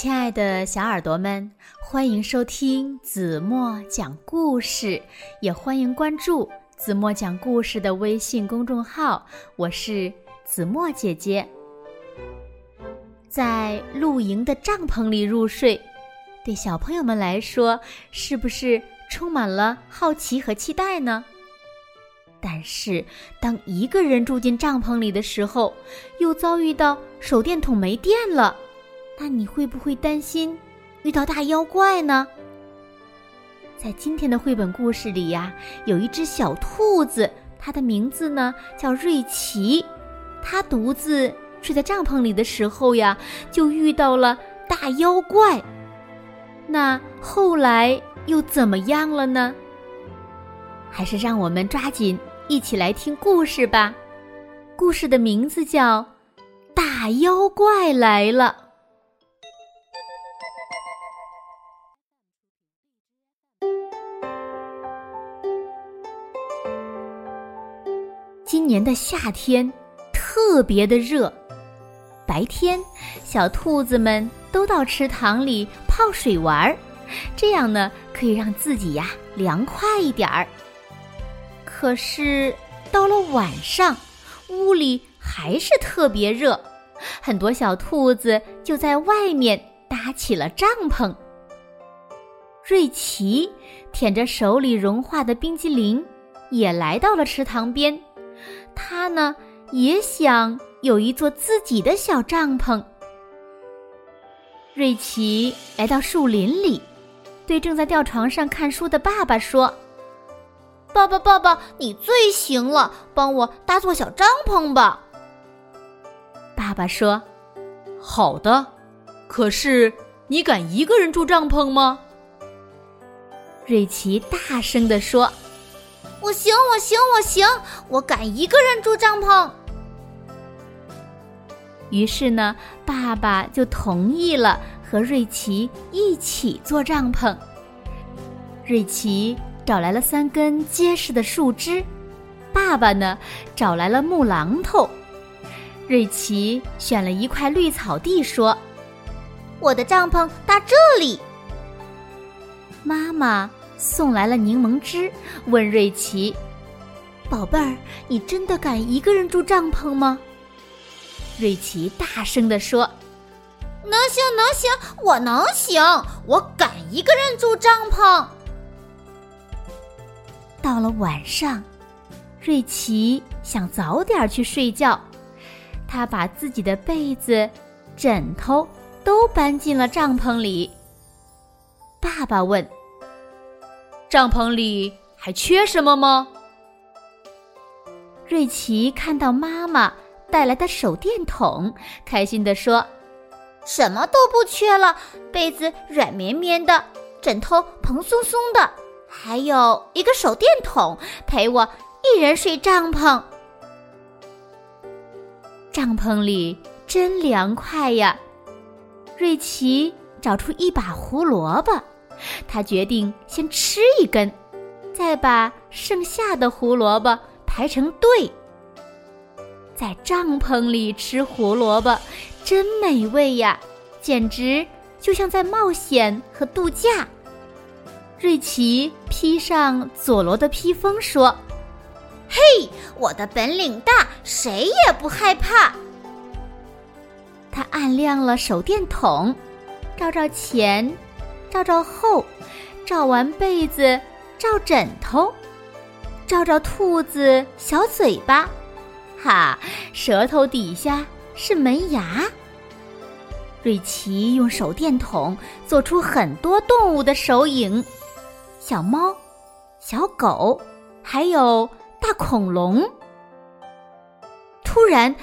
亲爱的小耳朵们，欢迎收听子墨讲故事，也欢迎关注子墨讲故事的微信公众号。我是子墨姐姐。在露营的帐篷里入睡，对小朋友们来说，是不是充满了好奇和期待呢？但是，当一个人住进帐篷里的时候，又遭遇到手电筒没电了，那你会不会担心遇到大妖怪呢？在今天的绘本故事里呀，有一只小兔子，它的名字呢叫瑞奇，它独自睡在帐篷里的时候呀，就遇到了大妖怪。那后来又怎么样了呢？还是让我们抓紧一起来听故事吧。故事的名字叫《大妖怪来了》。年的夏天特别的热，白天小兔子们都到池塘里泡水玩儿，这样呢可以让自己呀凉快一点儿。可是到了晚上，屋里还是特别热，很多小兔子就在外面搭起了帐篷。瑞奇舔着手里融化的冰激凌，也来到了池塘边。他呢也想有一座自己的小帐篷。瑞奇来到树林里，对正在吊床上看书的爸爸说。爸爸，爸爸，你最行了，帮我搭座小帐篷吧。爸爸说：“好的。”可是你敢一个人住帐篷吗？瑞奇大声地说：“我行，我行，我行，我敢一个人住帐篷。”于是呢，爸爸就同意了和瑞奇一起做帐篷。瑞奇。找来了三根结实的树枝，爸爸呢找来了木榔头，瑞奇选了一块绿草地，说：“我的帐篷搭这里。”妈妈送来了柠檬汁，问瑞奇：“宝贝儿，你真的敢一个人住帐篷吗？”瑞奇大声地说：“能行，能行，我能行，我敢一个人住帐篷。”到了晚上，瑞奇想早点去睡觉，他把自己的被子、枕头都搬进了帐篷里。爸爸问：“帐篷里还缺什么吗？”瑞奇看到妈妈带来的手电筒，开心地说：“什么都不缺了，被子软绵绵的，枕头蓬松松的。”还有一个手电筒陪我一人睡帐篷，帐篷里真凉快呀！瑞奇找出一把胡萝卜，他决定先吃一根，再把剩下的胡萝卜排成队。在帐篷里吃胡萝卜真美味呀，简直就像在冒险和度假。瑞奇披上佐罗的披风，说：“嘿，我的本领大，谁也不害怕。”他按亮了手电筒，照照前，照照后，照完被子，照枕头，照照兔子小嘴巴，哈，舌头底下是门牙。瑞奇用手电筒做出很多动物的手影。小猫、小狗，还有大恐龙。突然，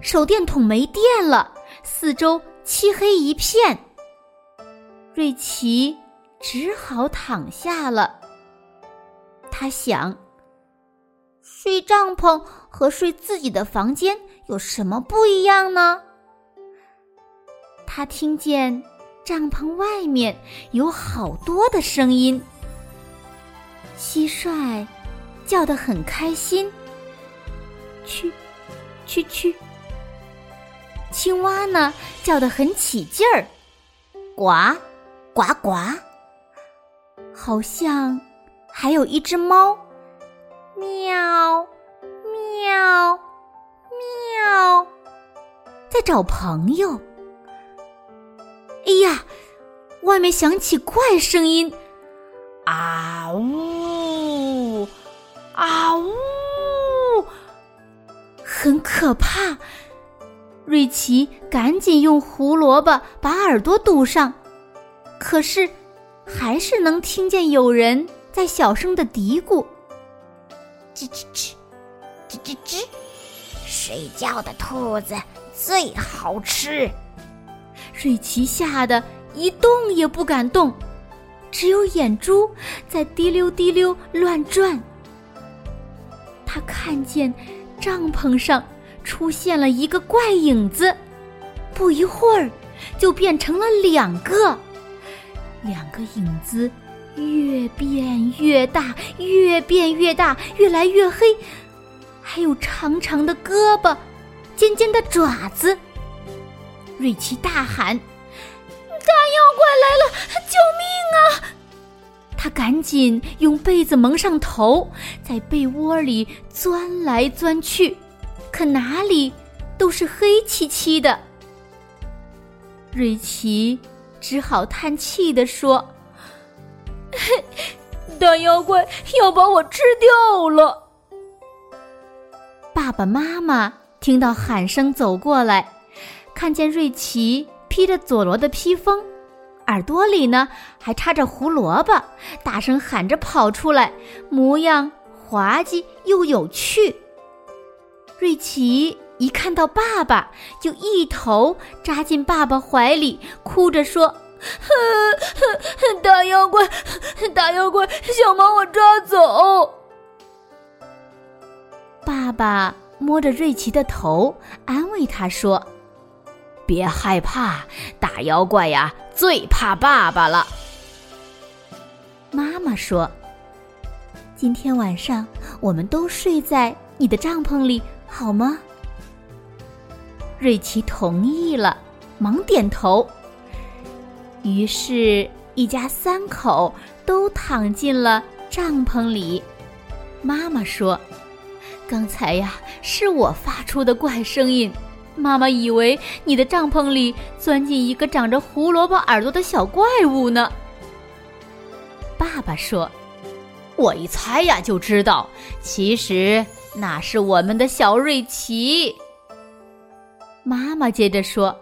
手电筒没电了，四周漆黑一片。瑞奇只好躺下了。他想：睡帐篷和睡自己的房间有什么不一样呢？他听见帐篷外面有好多的声音。蟋蟀叫得很开心，去，去去。青蛙呢叫得很起劲儿，呱，呱呱，好像还有一只猫，喵，喵，喵，在找朋友。哎呀，外面响起怪声音，啊呜，啊呜，很可怕。瑞奇赶紧用胡萝卜把耳朵堵上，可是还是能听见有人在小声的嘀咕：“吱吱吱，吱吱吱，睡觉的兔子最好吃。”瑞奇吓得一动也不敢动，只有眼珠在滴溜滴溜乱转。他看见帐篷上。出现了一个怪影子，不一会儿就变成了两个。两个影子越变越大，越变越大，越来越黑，还有长长的胳膊，尖尖的爪子。瑞奇大喊：“大妖怪来了！救命啊！”他赶紧用被子蒙上头，在被窝里钻来钻去。可哪里都是黑漆漆的，瑞奇只好叹气地说：“ 大妖怪要把我吃掉了。”爸爸妈妈听到喊声走过来，看见瑞奇披着佐罗的披风，耳朵里呢还插着胡萝卜，大声喊着跑出来，模样滑稽又有趣。瑞奇一看到爸爸，就一头扎进爸爸怀里，哭着说：“大妖怪，大妖怪想把我抓走。”爸爸摸着瑞奇的头，安慰他说：“别害怕，大妖怪呀，最怕爸爸了。”妈妈说：“今天晚上我们都睡在你的帐篷里。”好吗？瑞奇同意了，忙点头。于是，一家三口都躺进了帐篷里。妈妈说：“刚才呀，是我发出的怪声音。妈妈以为你的帐篷里钻进一个长着胡萝卜耳朵的小怪物呢。”爸爸说：“我一猜呀，就知道，其实……”那是我们的小瑞奇。妈妈接着说：“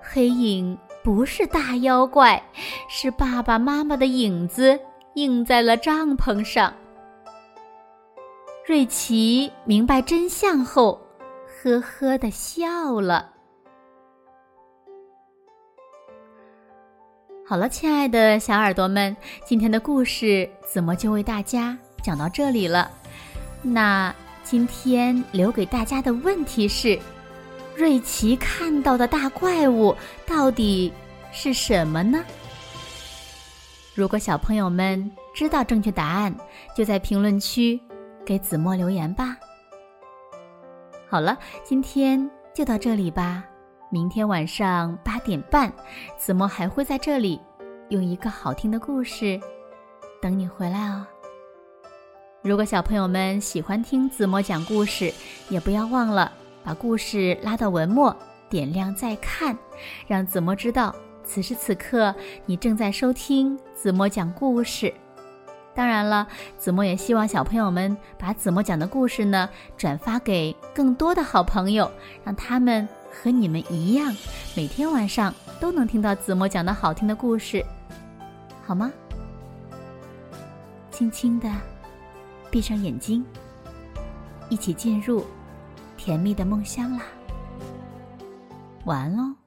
黑影不是大妖怪，是爸爸妈妈的影子映在了帐篷上。”瑞奇明白真相后，呵呵的笑了。好了，亲爱的小耳朵们，今天的故事子墨就为大家讲到这里了。那今天留给大家的问题是：瑞奇看到的大怪物到底是什么呢？如果小朋友们知道正确答案，就在评论区给子墨留言吧。好了，今天就到这里吧。明天晚上八点半，子墨还会在这里用一个好听的故事等你回来哦。如果小朋友们喜欢听子墨讲故事，也不要忘了把故事拉到文末，点亮再看，让子墨知道此时此刻你正在收听子墨讲故事。当然了，子墨也希望小朋友们把子墨讲的故事呢转发给更多的好朋友，让他们和你们一样，每天晚上都能听到子墨讲的好听的故事，好吗？轻轻的。闭上眼睛，一起进入甜蜜的梦乡啦！晚安喽。